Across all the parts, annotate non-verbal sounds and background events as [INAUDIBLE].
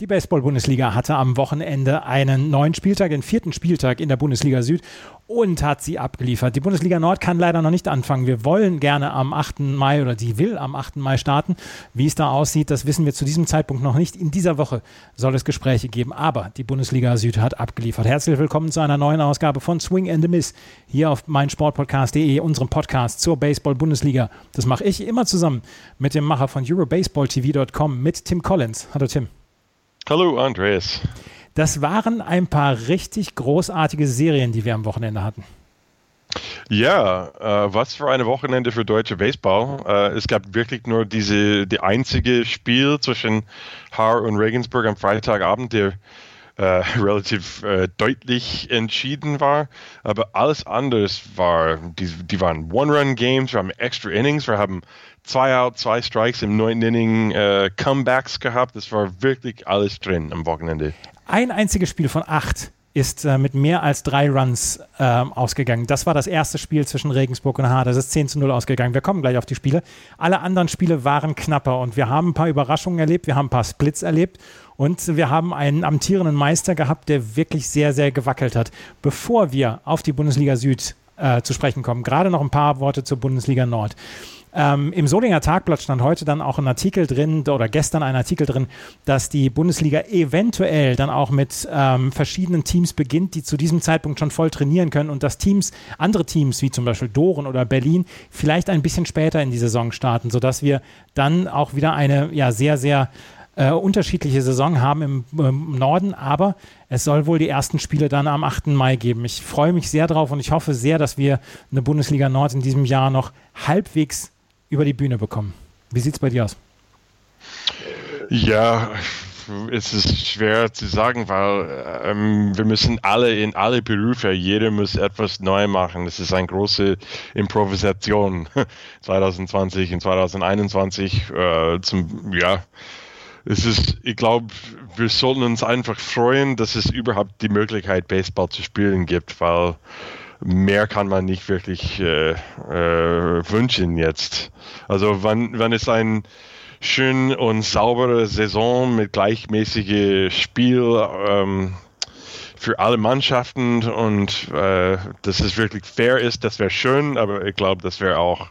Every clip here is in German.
Die Baseball-Bundesliga hatte am Wochenende einen neuen Spieltag, den vierten Spieltag in der Bundesliga Süd und hat sie abgeliefert. Die Bundesliga Nord kann leider noch nicht anfangen. Wir wollen gerne am 8. Mai oder die will am 8. Mai starten. Wie es da aussieht, das wissen wir zu diesem Zeitpunkt noch nicht. In dieser Woche soll es Gespräche geben, aber die Bundesliga Süd hat abgeliefert. Herzlich willkommen zu einer neuen Ausgabe von Swing and the Miss hier auf meinsportpodcast.de, unserem Podcast zur Baseball-Bundesliga. Das mache ich immer zusammen mit dem Macher von EuroBaseballTV.com, mit Tim Collins. Hallo Tim. Hallo Andreas. Das waren ein paar richtig großartige Serien, die wir am Wochenende hatten. Ja, äh, was für eine Wochenende für deutsche Baseball. Äh, es gab wirklich nur diese die einzige Spiel zwischen Haar und Regensburg am Freitagabend, der äh, [LAUGHS] relativ äh, deutlich entschieden war. Aber alles anders war, die, die waren One-Run-Games, wir haben Extra Innings, wir haben zwei Out, zwei Strikes im neunten Inning, äh, Comebacks gehabt. Das war wirklich alles drin am Wochenende. Ein einziges Spiel von acht ist äh, mit mehr als drei Runs äh, ausgegangen. Das war das erste Spiel zwischen Regensburg und Haar. Das ist 10 zu 0 ausgegangen. Wir kommen gleich auf die Spiele. Alle anderen Spiele waren knapper und wir haben ein paar Überraschungen erlebt, wir haben ein paar Splits erlebt und wir haben einen amtierenden Meister gehabt, der wirklich sehr, sehr gewackelt hat. Bevor wir auf die Bundesliga Süd äh, zu sprechen kommen, gerade noch ein paar Worte zur Bundesliga Nord. Ähm, Im Solinger Tagblatt stand heute dann auch ein Artikel drin oder gestern ein Artikel drin, dass die Bundesliga eventuell dann auch mit ähm, verschiedenen Teams beginnt, die zu diesem Zeitpunkt schon voll trainieren können und dass Teams, andere Teams wie zum Beispiel Doren oder Berlin, vielleicht ein bisschen später in die Saison starten, sodass wir dann auch wieder eine ja sehr, sehr äh, unterschiedliche Saison haben im, im, Norden, aber es soll wohl die ersten Spiele dann am 8. Mai geben. Ich freue mich sehr drauf und ich hoffe sehr, dass wir eine Bundesliga Nord in diesem Jahr noch halbwegs über die Bühne bekommen. Wie sieht es bei dir aus? Ja, es ist schwer zu sagen, weil ähm, wir müssen alle in alle Berufe, jeder muss etwas neu machen. Es ist eine große Improvisation [LAUGHS] 2020 und 2021. Äh, zum, ja, es ist, ich glaube, wir sollten uns einfach freuen, dass es überhaupt die Möglichkeit, Baseball zu spielen gibt, weil mehr kann man nicht wirklich äh, äh, wünschen jetzt. Also wenn, wenn es ein schön und saubere Saison mit gleichmäßigem Spiel ähm, für alle Mannschaften und äh, dass es wirklich fair ist, das wäre schön, aber ich glaube, das wäre auch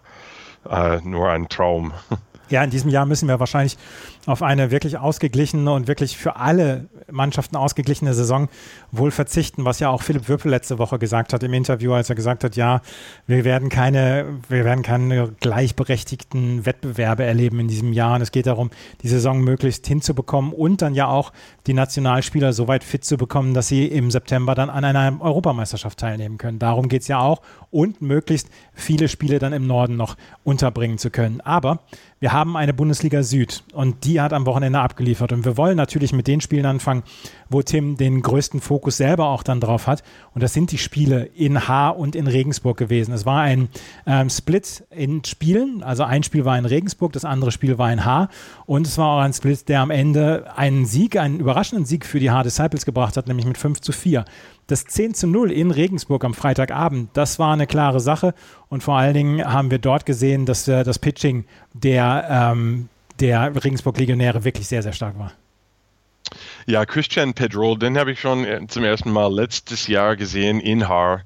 äh, nur ein Traum. [LAUGHS] Ja, in diesem Jahr müssen wir wahrscheinlich auf eine wirklich ausgeglichene und wirklich für alle Mannschaften ausgeglichene Saison wohl verzichten, was ja auch Philipp Würpel letzte Woche gesagt hat im Interview, als er gesagt hat, ja, wir werden keine, wir werden keine gleichberechtigten Wettbewerbe erleben in diesem Jahr. Und es geht darum, die Saison möglichst hinzubekommen und dann ja auch die Nationalspieler so weit fit zu bekommen, dass sie im September dann an einer Europameisterschaft teilnehmen können. Darum geht es ja auch und möglichst viele Spiele dann im Norden noch unterbringen zu können. Aber wir haben eine Bundesliga Süd und die hat am Wochenende abgeliefert. Und wir wollen natürlich mit den Spielen anfangen, wo Tim den größten Fokus selber auch dann drauf hat. Und das sind die Spiele in Haar und in Regensburg gewesen. Es war ein ähm, Split in Spielen. Also ein Spiel war in Regensburg, das andere Spiel war in Haar. Und es war auch ein Split, der am Ende einen Sieg, einen überraschenden Sieg für die Haar Disciples gebracht hat, nämlich mit 5 zu 4. Das 10 zu 0 in Regensburg am Freitagabend, das war eine klare Sache. Und vor allen Dingen haben wir dort gesehen, dass äh, das Pitching der, ähm, der Regensburg-Legionäre wirklich sehr, sehr stark war. Ja, Christian Pedro, den habe ich schon äh, zum ersten Mal letztes Jahr gesehen in Haar.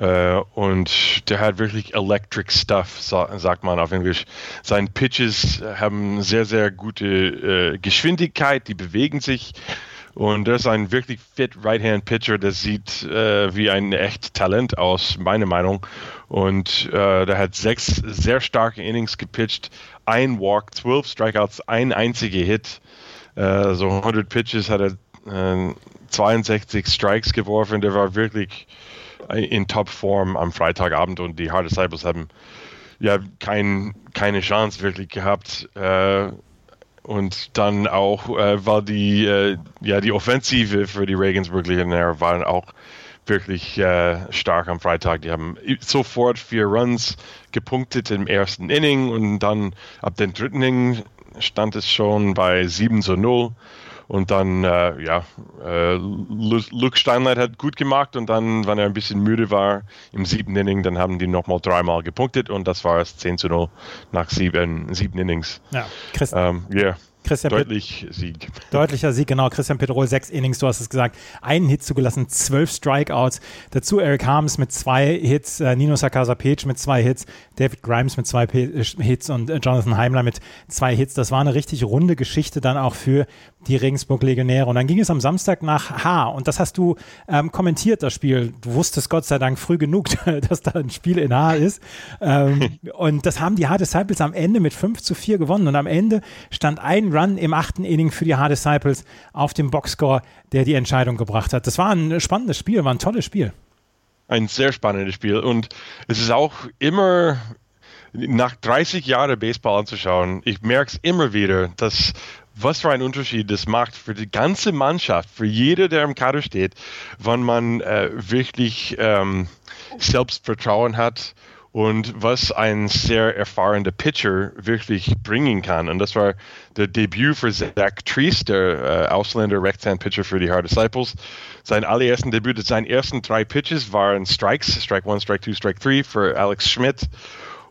Uh, und der hat wirklich electric stuff, sagt man auf Englisch. Seine Pitches haben sehr, sehr gute uh, Geschwindigkeit, die bewegen sich und er ist ein wirklich fit Right-Hand-Pitcher, der sieht äh, wie ein echt Talent aus, meine Meinung. Und der hat sechs sehr starke Innings gepitcht, ein Walk, zwölf Strikeouts, ein einziger Hit. Äh, so 100 Pitches hat er 62 äh, Strikes geworfen. Der war wirklich in Topform am Freitagabend und die Hard Disciples haben ja kein, keine Chance wirklich gehabt. Äh, und dann auch äh, war die, äh, ja, die Offensive für die Regensburg Legionäre waren auch wirklich äh, stark am Freitag. Die haben sofort vier Runs gepunktet im ersten Inning und dann ab dem dritten Inning stand es schon bei 7 zu 0. Und dann, äh, ja, äh, Luke Steinleit hat gut gemacht und dann, wenn er ein bisschen müde war im siebten Inning, dann haben die nochmal dreimal gepunktet und das war es 10 zu 0 nach sieben, sieben Innings. Ja, Chris, ähm, yeah. Christian Deutlich Pet Sieg. [LAUGHS] Deutlicher Sieg, genau. Christian Petrol, sechs Innings, du hast es gesagt. Einen Hit zugelassen, zwölf Strikeouts. Dazu Eric Harms mit zwei Hits, äh, Nino Sakasa Page mit zwei Hits, David Grimes mit zwei P äh, Hits und äh, Jonathan Heimler mit zwei Hits. Das war eine richtig runde Geschichte dann auch für die Regensburg-Legionäre. Und dann ging es am Samstag nach H. Und das hast du ähm, kommentiert, das Spiel. Du wusstest Gott sei Dank früh genug, [LAUGHS] dass da ein Spiel in H ist. Ähm, [LAUGHS] und das haben die H Disciples am Ende mit 5 zu 4 gewonnen. Und am Ende stand ein Run im achten Inning für die Hard Disciples auf dem Boxscore, der die Entscheidung gebracht hat. Das war ein spannendes Spiel, war ein tolles Spiel. Ein sehr spannendes Spiel und es ist auch immer nach 30 Jahren Baseball anzuschauen, ich merke es immer wieder, dass was für ein Unterschied das macht für die ganze Mannschaft, für jeder, der im Kader steht, wenn man äh, wirklich ähm, Selbstvertrauen hat und was ein sehr erfahrener Pitcher wirklich bringen kann. Und das war der Debüt für Zach Treese, der äh, Ausländer Rechtshand-Pitcher für die Hard Disciples. Sein allerersten Debüt, seine ersten drei Pitches waren Strikes, Strike 1, Strike 2, Strike 3 für Alex Schmidt.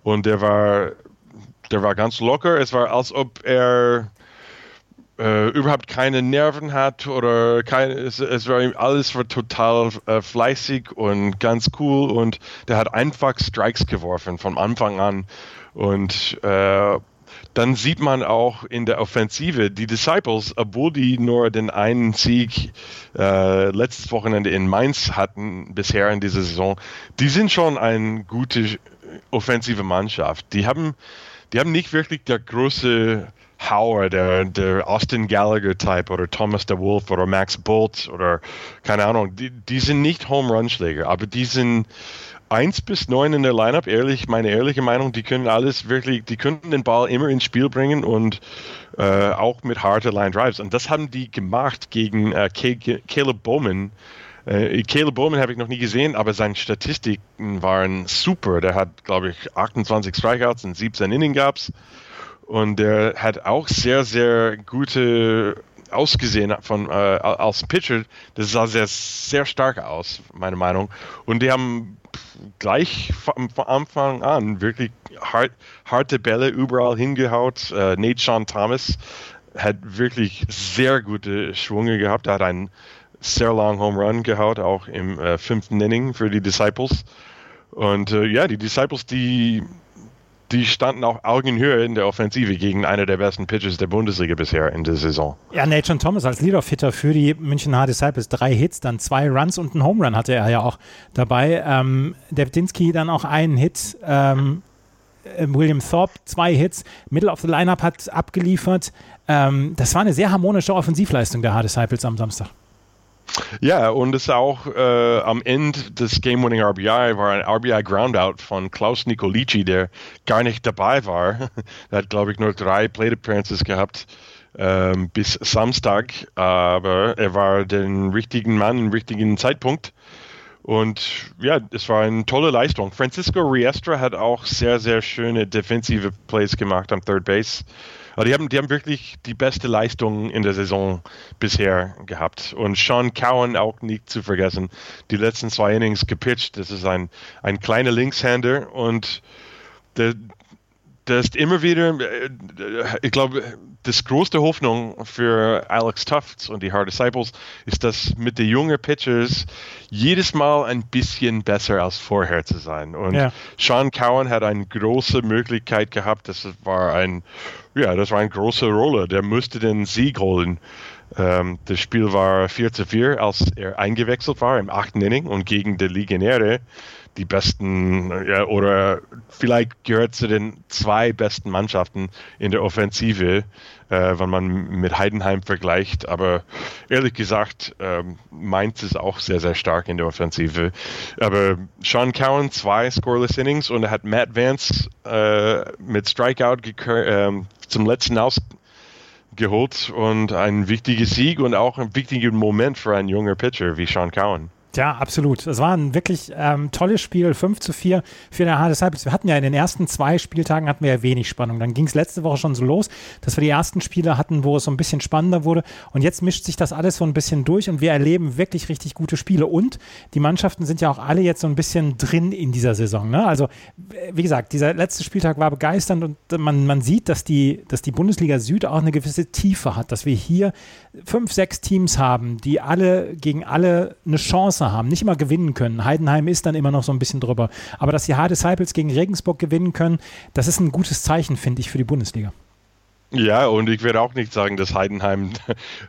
Und der war, der war ganz locker. Es war, als ob er äh, überhaupt keine Nerven hat oder kein, es, es war alles war total äh, fleißig und ganz cool und der hat einfach Strikes geworfen von Anfang an und äh, dann sieht man auch in der Offensive die Disciples, obwohl die nur den einen Sieg äh, letztes Wochenende in Mainz hatten bisher in dieser Saison, die sind schon eine gute offensive Mannschaft. Die haben, die haben nicht wirklich der große Howard, der, der Austin Gallagher-Type oder Thomas de Wolf oder Max Bolt oder keine Ahnung, die, die sind nicht Home-Run-Schläger, aber die sind 1 bis 9 in der Lineup, ehrlich, meine ehrliche Meinung, die können alles wirklich, die könnten den Ball immer ins Spiel bringen und äh, auch mit harten Line Drives. Und das haben die gemacht gegen äh, Caleb Bowman. Äh, Caleb Bowman habe ich noch nie gesehen, aber seine Statistiken waren super. Der hat, glaube ich, 28 Strikeouts und 17 Innings gab's. Und der hat auch sehr, sehr gute ausgesehen von äh, als Pitcher. Das sah sehr, sehr stark aus, meine Meinung. Und die haben gleich von, Anfang an wirklich hart, harte Bälle überall hingehaut. Äh, Nate Sean Thomas hat wirklich sehr gute Schwunge gehabt. Er hat einen sehr langen Home Run gehaut, auch im äh, fünften Inning für die Disciples. Und äh, ja, die Disciples, die die standen auch Augenhöhe in der Offensive gegen einer der besten Pitchers der Bundesliga bisher in der Saison. Ja, Nathan Thomas als Leadoff-Hitter für die München Hard Disciples. Drei Hits, dann zwei Runs und einen Home Run hatte er ja auch dabei. Ähm, Debtinski dann auch einen Hit. Ähm, äh, William Thorpe zwei Hits. Middle of the Lineup hat abgeliefert. Ähm, das war eine sehr harmonische Offensivleistung der Hard Disciples am Samstag. Ja, und es auch äh, am Ende des Game-Winning RBI war ein RBI Groundout von Klaus Nicolici, der gar nicht dabei war. [LAUGHS] er hat, glaube ich, nur drei Plate Appearances gehabt ähm, bis Samstag, aber er war den richtigen Mann im richtigen Zeitpunkt. Und ja, es war eine tolle Leistung. Francisco Riestra hat auch sehr, sehr schöne defensive Plays gemacht am Third Base. Aber die haben, die haben wirklich die beste Leistung in der Saison bisher gehabt. Und Sean Cowan auch nicht zu vergessen. Die letzten zwei Innings gepitcht. Das ist ein, ein kleiner Linkshänder und der, der ist immer wieder, äh, ich glaube, das größte Hoffnung für Alex Tufts und die Hard Disciples ist, dass mit den jungen Pitchers jedes Mal ein bisschen besser als vorher zu sein. Und ja. Sean Cowan hat eine große Möglichkeit gehabt. Das war ein, ja, das war eine große Rolle. Der musste den Sieg holen. Ähm, das Spiel war 4 zu 4, als er eingewechselt war im achten Inning und gegen die Legionäre die besten ja, oder vielleicht gehört zu den zwei besten Mannschaften in der Offensive, äh, wenn man mit Heidenheim vergleicht. Aber ehrlich gesagt, äh, Mainz ist auch sehr, sehr stark in der Offensive. Aber Sean Cowan zwei scoreless Innings und er hat Matt Vance äh, mit Strikeout ähm, zum letzten Aus geholt und ein wichtiger Sieg und auch ein wichtiger Moment für einen jungen Pitcher wie Sean Cowan. Ja, absolut. Es war ein wirklich ähm, tolles Spiel, 5 zu 4 für Hades Cycles. Wir hatten ja in den ersten zwei Spieltagen hatten wir ja wenig Spannung. Dann ging es letzte Woche schon so los, dass wir die ersten Spiele hatten, wo es so ein bisschen spannender wurde. Und jetzt mischt sich das alles so ein bisschen durch und wir erleben wirklich richtig gute Spiele. Und die Mannschaften sind ja auch alle jetzt so ein bisschen drin in dieser Saison. Ne? Also, wie gesagt, dieser letzte Spieltag war begeisternd und man, man sieht, dass die, dass die Bundesliga Süd auch eine gewisse Tiefe hat, dass wir hier fünf, sechs Teams haben, die alle gegen alle eine Chance haben, nicht immer gewinnen können. Heidenheim ist dann immer noch so ein bisschen drüber. Aber dass die Hard Disciples gegen Regensburg gewinnen können, das ist ein gutes Zeichen, finde ich, für die Bundesliga. Ja, und ich werde auch nicht sagen, dass Heidenheim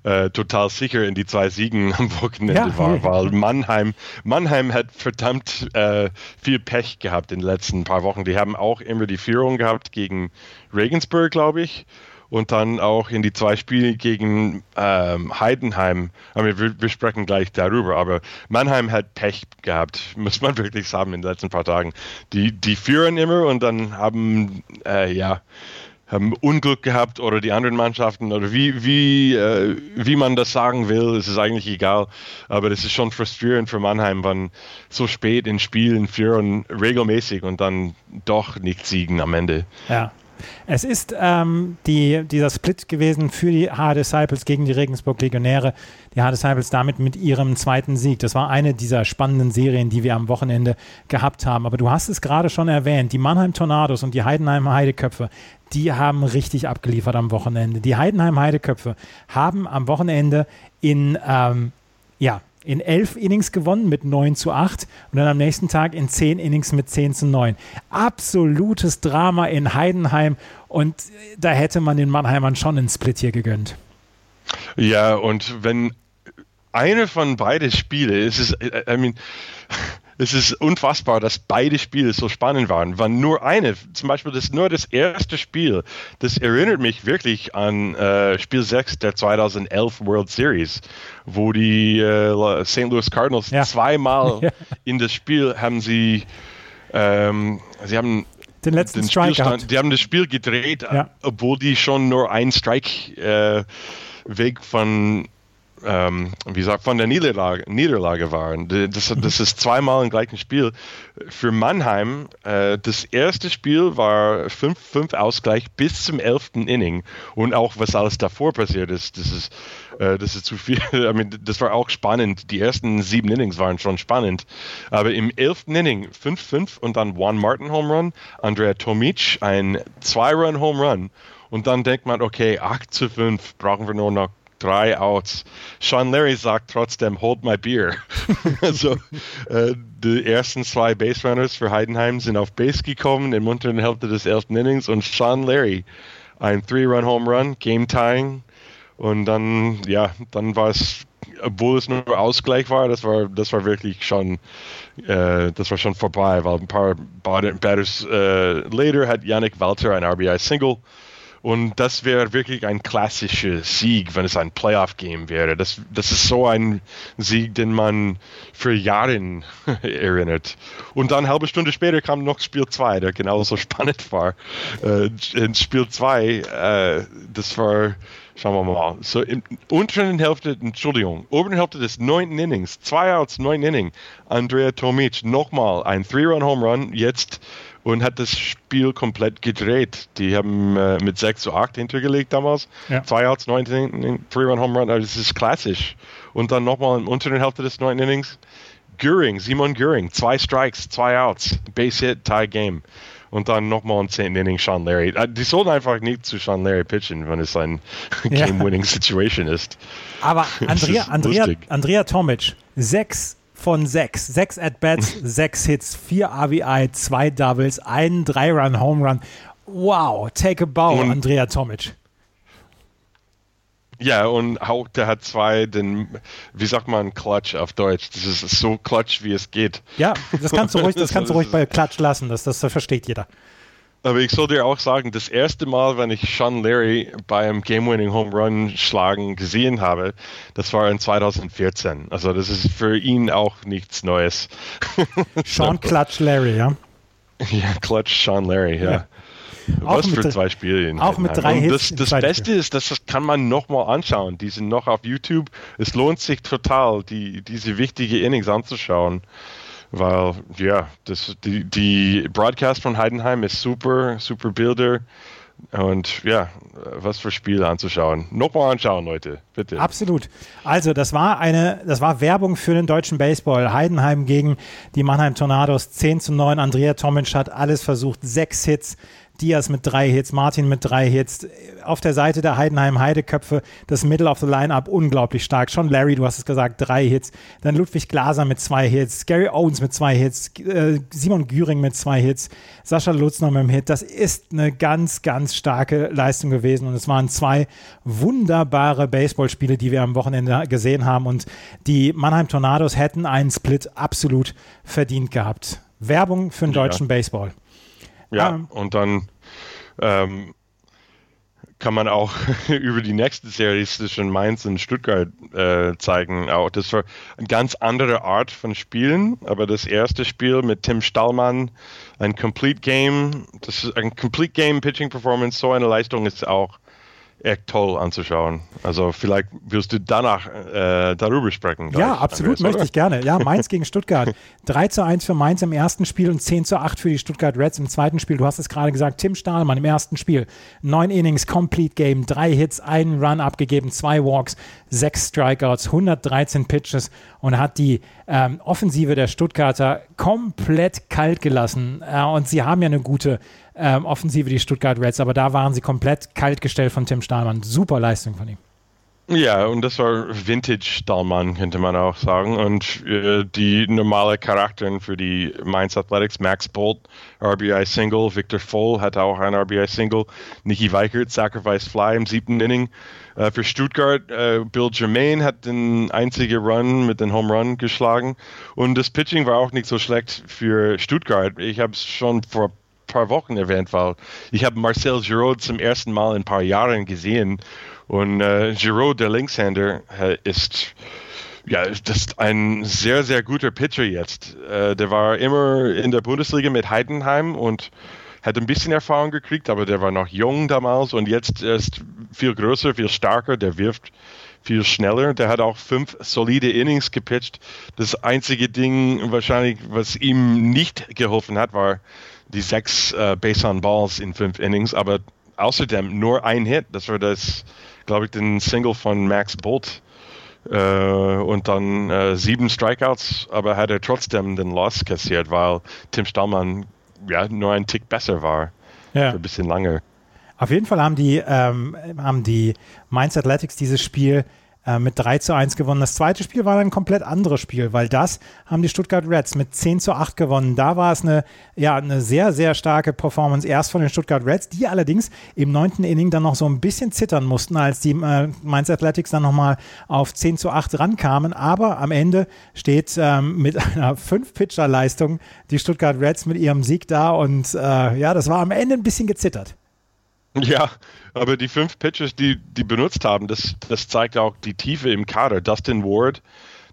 äh, total sicher in die zwei Siegen am Wochenende ja, war, weil Mannheim, Mannheim hat verdammt äh, viel Pech gehabt in den letzten paar Wochen. Die haben auch immer die Führung gehabt gegen Regensburg, glaube ich und dann auch in die zwei Spiele gegen ähm, Heidenheim. Wir, wir, sprechen gleich darüber, aber Mannheim hat Pech gehabt, [LAUGHS] muss man wirklich sagen, in den letzten paar Tagen. Die, die führen immer und dann haben, äh, ja, haben Unglück gehabt oder die anderen Mannschaften oder wie, wie, äh, wie man das sagen will, ist es eigentlich egal. Aber das ist schon frustrierend für Mannheim, wenn so spät in Spielen führen regelmäßig und dann doch nicht siegen am Ende. Ja. Es ist ähm, die, dieser Split gewesen für die Hard Disciples gegen die Regensburg Legionäre. Die Hard Disciples damit mit ihrem zweiten Sieg. Das war eine dieser spannenden Serien, die wir am Wochenende gehabt haben. Aber du hast es gerade schon erwähnt, die Mannheim Tornados und die Heidenheim Heideköpfe, die haben richtig abgeliefert am Wochenende. Die Heidenheim Heideköpfe haben am Wochenende in ähm, ja, in elf Innings gewonnen mit 9 zu 8 und dann am nächsten Tag in zehn Innings mit 10 zu 9. Absolutes Drama in Heidenheim und da hätte man den Mannheimern schon einen Split hier gegönnt. Ja, und wenn eine von beiden Spiele, es ist, I mean, es ist unfassbar, dass beide Spiele so spannend waren. War nur eine, zum Beispiel das nur das erste Spiel, das erinnert mich wirklich an äh, Spiel 6 der 2011 World Series, wo die äh, St. Louis Cardinals ja. zweimal [LAUGHS] ja. in das Spiel haben sie, ähm, sie haben den letzten den Strike gehabt. Die haben das Spiel gedreht, ja. obwohl die schon nur ein Strike äh, weg von ähm, wie gesagt, von der Niederlage, Niederlage waren. Das, das ist zweimal im gleichen Spiel. Für Mannheim, äh, das erste Spiel war 5-5 Ausgleich bis zum 11. Inning. Und auch was alles davor passiert ist, das ist, äh, das ist zu viel. [LAUGHS] I mean, das war auch spannend. Die ersten sieben Innings waren schon spannend. Aber im 11. Inning 5-5 und dann Juan Martin Home Run, Andrea Tomic ein Zwei-Run Home Run. Und dann denkt man, okay, 8 zu 5 brauchen wir nur noch drei Outs. Sean Larry sagt trotzdem, hold my beer. [LAUGHS] also äh, die ersten zwei Base Runners für Heidenheim sind auf Base gekommen im unteren Hälfte des elften Innings und Sean Larry ein Three-Run-Home Run, Game-Tying und dann, ja, dann war es, obwohl es nur Ausgleich war, das war, das war wirklich schon, äh, das war schon vorbei, weil ein paar Batters äh, later hat Yannick Walter ein RBI-Single und das wäre wirklich ein klassischer Sieg, wenn es ein Playoff-Game wäre. Das, das ist so ein Sieg, den man für Jahre [LAUGHS] erinnert. Und dann eine halbe Stunde später kam noch Spiel 2, der genauso [LAUGHS] spannend war. Äh, in Spiel 2, äh, das war, schauen wir mal, so in unteren Hälfte, Entschuldigung, oberen Hälfte des neunten Innings, zwei Outs, neun Inning, Andrea Tomic, nochmal ein Three-Run-Home-Run, jetzt und hat das Spiel komplett gedreht. Die haben äh, mit 6 zu 8 hintergelegt damals. Ja. Zwei Outs, 19, 3-Run-Home Run, also das ist klassisch. Und dann nochmal im unteren Hälfte des 9. Innings, Göring, Simon Göring, zwei Strikes, zwei Outs, Base Hit, Tie Game. Und dann nochmal im 10. Inning Sean Larry. Äh, die sollten einfach nicht zu Sean Larry pitchen, wenn es ein [LAUGHS] Game-Winning-Situation ist. Aber [LAUGHS] Andrea, Andrea, Andrea Tomic, sechs von sechs. Sechs At-Bats, [LAUGHS] sechs Hits, vier RBI, zwei Doubles, einen Drei-Run-Home-Run. Wow, take a bow, und, Andrea Tomic. Ja, und auch der hat zwei, den, wie sagt man, Clutch auf Deutsch. Das ist so Clutch, wie es geht. Ja, das kannst du ruhig, [LAUGHS] das kannst du ruhig bei Clutch lassen, das, das versteht jeder. Aber ich soll dir auch sagen, das erste Mal, wenn ich Sean Larry beim Game-Winning Home Run schlagen gesehen habe, das war in 2014. Also das ist für ihn auch nichts Neues. [LAUGHS] Sean Clutch Larry, ja? Ja, Clutch Sean Larry, ja. ja. Was für zwei Spiele. In auch mit drei Hits. Das, das Beste Spiel. ist, das kann man nochmal anschauen. Die sind noch auf YouTube. Es lohnt sich total, die, diese wichtige Innings anzuschauen. Weil, ja, das, die, die Broadcast von Heidenheim ist super, super Bilder. Und ja, was für Spiele anzuschauen. Nochmal anschauen, Leute, bitte. Absolut. Also, das war eine, das war Werbung für den deutschen Baseball. Heidenheim gegen die Mannheim Tornados 10 zu 9. Andrea Tomic hat alles versucht. Sechs Hits, Diaz mit drei Hits, Martin mit drei Hits. Auf der Seite der Heidenheim Heideköpfe das Middle of the Lineup unglaublich stark. Schon Larry, du hast es gesagt, drei Hits. Dann Ludwig Glaser mit zwei Hits, Gary Owens mit zwei Hits, äh, Simon Güring mit zwei Hits, Sascha Lutz noch mit einem Hit. Das ist eine ganz, ganz starke Leistung gewesen und es waren zwei wunderbare Baseballspiele, die wir am Wochenende gesehen haben und die Mannheim Tornados hätten einen Split absolut verdient gehabt. Werbung für den deutschen ja. Baseball. Ja, um, und dann ähm, kann man auch [LAUGHS] über die nächste Serie zwischen Mainz und Stuttgart äh, zeigen. Auch das war eine ganz andere Art von Spielen, aber das erste Spiel mit Tim Stallmann, ein Complete Game, das ist ein Complete Game Pitching Performance, so eine Leistung ist auch echt toll anzuschauen. Also vielleicht wirst du danach äh, darüber sprechen. Ja, absolut, möchte ich gerne. Ja, Mainz gegen Stuttgart. [LAUGHS] 3 zu 1 für Mainz im ersten Spiel und 10 zu 8 für die Stuttgart Reds im zweiten Spiel. Du hast es gerade gesagt, Tim Stahlmann im ersten Spiel. Neun Innings, Complete Game, drei Hits, einen Run abgegeben, zwei Walks, sechs Strikeouts, 113 Pitches und hat die ähm, Offensive der Stuttgarter komplett kalt gelassen. Äh, und sie haben ja eine gute ähm, Offensive, die Stuttgart Reds, aber da waren sie komplett kaltgestellt von Tim Stahlmann. Super Leistung von ihm. Ja, und das war Vintage Stahlmann, könnte man auch sagen. Und äh, die normale Charakteren für die Mainz Athletics, Max Bolt, RBI Single, Victor Voll hat auch ein RBI Single, Nicky Weichert, Sacrifice Fly im siebten Inning. Äh, für Stuttgart, äh, Bill Germain hat den einzigen Run mit dem Home Run geschlagen. Und das Pitching war auch nicht so schlecht für Stuttgart. Ich habe es schon vor paar Wochen erwähnt, weil ich habe Marcel Giraud zum ersten Mal in ein paar Jahren gesehen und äh, Giraud, der Linkshänder, äh, ist ja, das ist ein sehr, sehr guter Pitcher jetzt. Äh, der war immer in der Bundesliga mit Heidenheim und hat ein bisschen Erfahrung gekriegt, aber der war noch jung damals und jetzt ist viel größer, viel stärker, der wirft viel schneller. Der hat auch fünf solide Innings gepitcht. Das einzige Ding wahrscheinlich, was ihm nicht geholfen hat, war die sechs äh, Base on Balls in fünf Innings, aber außerdem nur ein Hit. Das war das, glaube ich, den Single von Max Bolt. Äh, und dann äh, sieben Strikeouts, aber hat er trotzdem den Loss kassiert, weil Tim Stallmann ja nur ein Tick besser war. Ja. Ein bisschen lange. Auf jeden Fall haben die, ähm, haben die Mainz Athletics dieses Spiel äh, mit 3 zu 1 gewonnen. Das zweite Spiel war ein komplett anderes Spiel, weil das haben die Stuttgart Reds mit 10 zu 8 gewonnen. Da war es eine, ja, eine sehr, sehr starke Performance erst von den Stuttgart Reds, die allerdings im neunten Inning dann noch so ein bisschen zittern mussten, als die äh, Mainz Athletics dann nochmal auf 10 zu 8 rankamen. Aber am Ende steht ähm, mit [LAUGHS] einer 5-Pitcher-Leistung die Stuttgart Reds mit ihrem Sieg da und äh, ja, das war am Ende ein bisschen gezittert. [LAUGHS] Ja, aber die fünf Pitchers, die die benutzt haben, das, das zeigt auch die Tiefe im Kader. Dustin Ward,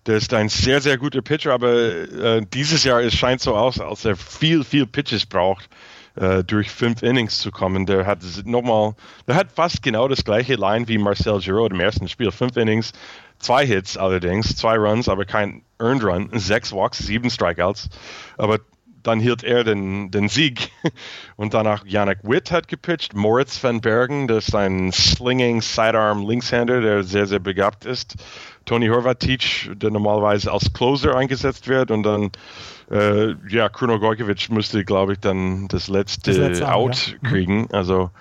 der ist ein sehr, sehr guter Pitcher, aber äh, dieses Jahr es scheint so aus, als er viel, viel Pitches braucht, äh, durch fünf Innings zu kommen. Der hat nochmal, der hat fast genau das gleiche Line wie Marcel Giraud im ersten Spiel. Fünf Innings, zwei Hits allerdings, zwei Runs, aber kein Earned Run, sechs Walks, sieben Strikeouts. Aber dann hielt er den, den Sieg. [LAUGHS] Und danach Yannick Witt hat gepitcht, Moritz van Bergen, das ist ein slinging Sidearm Linkshänder, der sehr, sehr begabt ist. Tony Horvatic, der normalerweise als Closer eingesetzt wird und dann äh, ja, Kruno Gojkovic musste, glaube ich, dann das letzte, das letzte Out ja. Mhm. kriegen. Also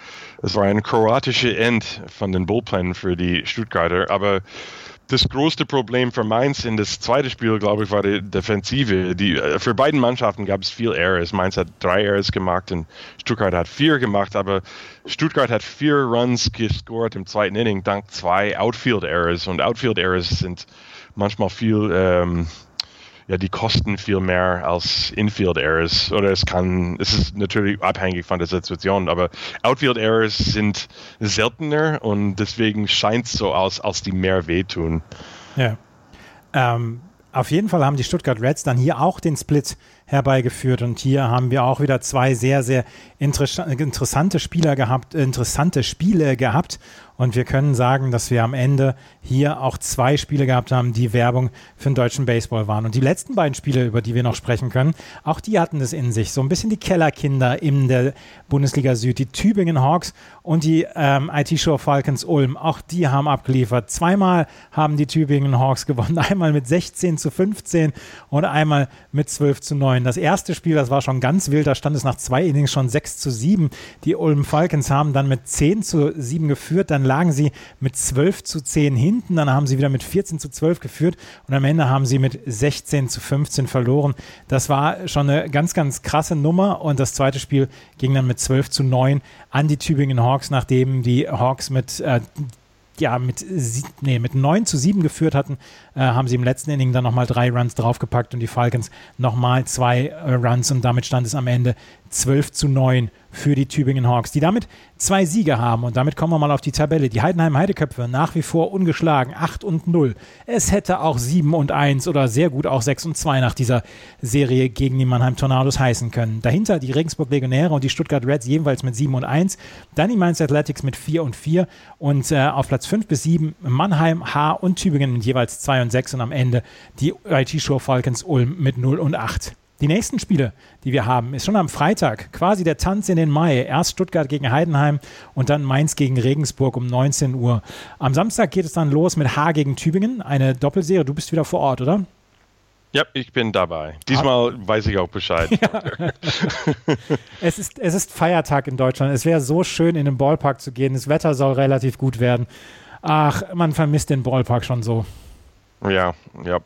es war ein kroatischer End von den Bullpen für die Stuttgarter, aber das größte Problem für Mainz in das zweite Spiel, glaube ich, war die Defensive. Die, äh, für beiden Mannschaften gab es viel Errors. Mainz hat drei Errors gemacht und Stuttgart hat vier gemacht, aber Stuttgart hat vier Runs gescored im zweiten Inning dank zwei Outfield Errors und Outfield Errors sind manchmal viel ähm, ja, die kosten viel mehr als Infield Errors. Oder es kann, es ist natürlich abhängig von der Situation, aber Outfield Errors sind seltener und deswegen scheint es so aus, als die mehr wehtun. Ja. Ähm, auf jeden Fall haben die Stuttgart Reds dann hier auch den Split herbeigeführt. Und hier haben wir auch wieder zwei sehr, sehr interessante Spieler gehabt, interessante Spiele gehabt. Und wir können sagen, dass wir am Ende hier auch zwei Spiele gehabt haben, die Werbung für den deutschen Baseball waren. Und die letzten beiden Spiele, über die wir noch sprechen können, auch die hatten es in sich. So ein bisschen die Kellerkinder in der Bundesliga Süd. Die Tübingen Hawks und die ähm, IT-Show Falcons Ulm. Auch die haben abgeliefert. Zweimal haben die Tübingen Hawks gewonnen. [LAUGHS] Einmal mit 16 zu 15 und einmal mit 12 zu 9. Das erste Spiel, das war schon ganz wild. Da stand es nach zwei Innings schon 6 zu 7. Die Ulm Falcons haben dann mit 10 zu 7 geführt. Dann lagen sie mit 12 zu 10 hinten, dann haben sie wieder mit 14 zu 12 geführt und am Ende haben sie mit 16 zu 15 verloren. Das war schon eine ganz, ganz krasse Nummer und das zweite Spiel ging dann mit 12 zu 9 an die Tübingen Hawks, nachdem die Hawks mit äh, ja, mit, nee, mit 9 zu 7 geführt hatten, äh, haben sie im letzten Inning dann nochmal drei Runs draufgepackt und die Falcons nochmal zwei äh, Runs und damit stand es am Ende 12 zu 9 für die Tübingen Hawks, die damit zwei Siege haben. Und damit kommen wir mal auf die Tabelle. Die Heidenheim Heideköpfe nach wie vor ungeschlagen, 8 und 0. Es hätte auch 7 und 1 oder sehr gut auch 6 und 2 nach dieser Serie gegen die Mannheim Tornados heißen können. Dahinter die Regensburg Legionäre und die Stuttgart Reds jeweils mit 7 und 1. Dann die Mainz Athletics mit 4 und 4. Und äh, auf Platz 5 bis 7 Mannheim, H und Tübingen mit jeweils 2 und 6. Und am Ende die IT-Show Falcons Ulm mit 0 und 8. Die nächsten Spiele, die wir haben, ist schon am Freitag quasi der Tanz in den Mai. Erst Stuttgart gegen Heidenheim und dann Mainz gegen Regensburg um 19 Uhr. Am Samstag geht es dann los mit H gegen Tübingen, eine Doppelserie. Du bist wieder vor Ort, oder? Ja, ich bin dabei. Diesmal weiß ich auch Bescheid. [LAUGHS] Ja. es, ist, es ist Feiertag in Deutschland. Es wäre so schön, in den Ballpark zu gehen. Das Wetter soll relativ gut werden. Ach, man vermisst den Ballpark schon so. Ja, ja.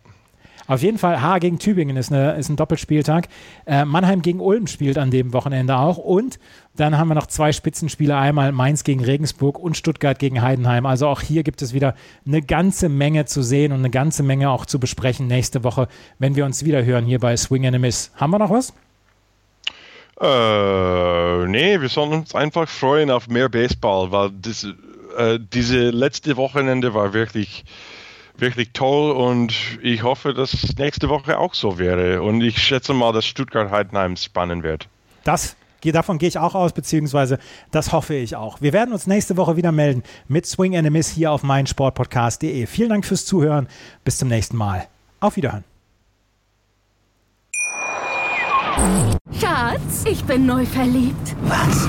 Auf jeden Fall, H gegen Tübingen ist, eine, ist ein Doppelspieltag. Äh, Mannheim gegen Ulm spielt an dem Wochenende auch. Und dann haben wir noch zwei Spitzenspiele, einmal Mainz gegen Regensburg und Stuttgart gegen Heidenheim. Also auch hier gibt es wieder eine ganze Menge zu sehen und eine ganze Menge auch zu besprechen nächste Woche, wenn wir uns wieder hören hier bei Swing and a Miss. Haben wir noch was? Äh, nee, wir sollen uns einfach freuen auf mehr Baseball, weil das, äh, diese letzte Wochenende war wirklich wirklich toll und ich hoffe, dass nächste Woche auch so wäre. Und ich schätze mal, dass Stuttgart-Heidenheim spannend wird. Das Davon gehe ich auch aus, beziehungsweise das hoffe ich auch. Wir werden uns nächste Woche wieder melden mit Swing and a Miss hier auf meinsportpodcast.de. Vielen Dank fürs Zuhören. Bis zum nächsten Mal. Auf Wiederhören. Schatz, ich bin neu verliebt. Was?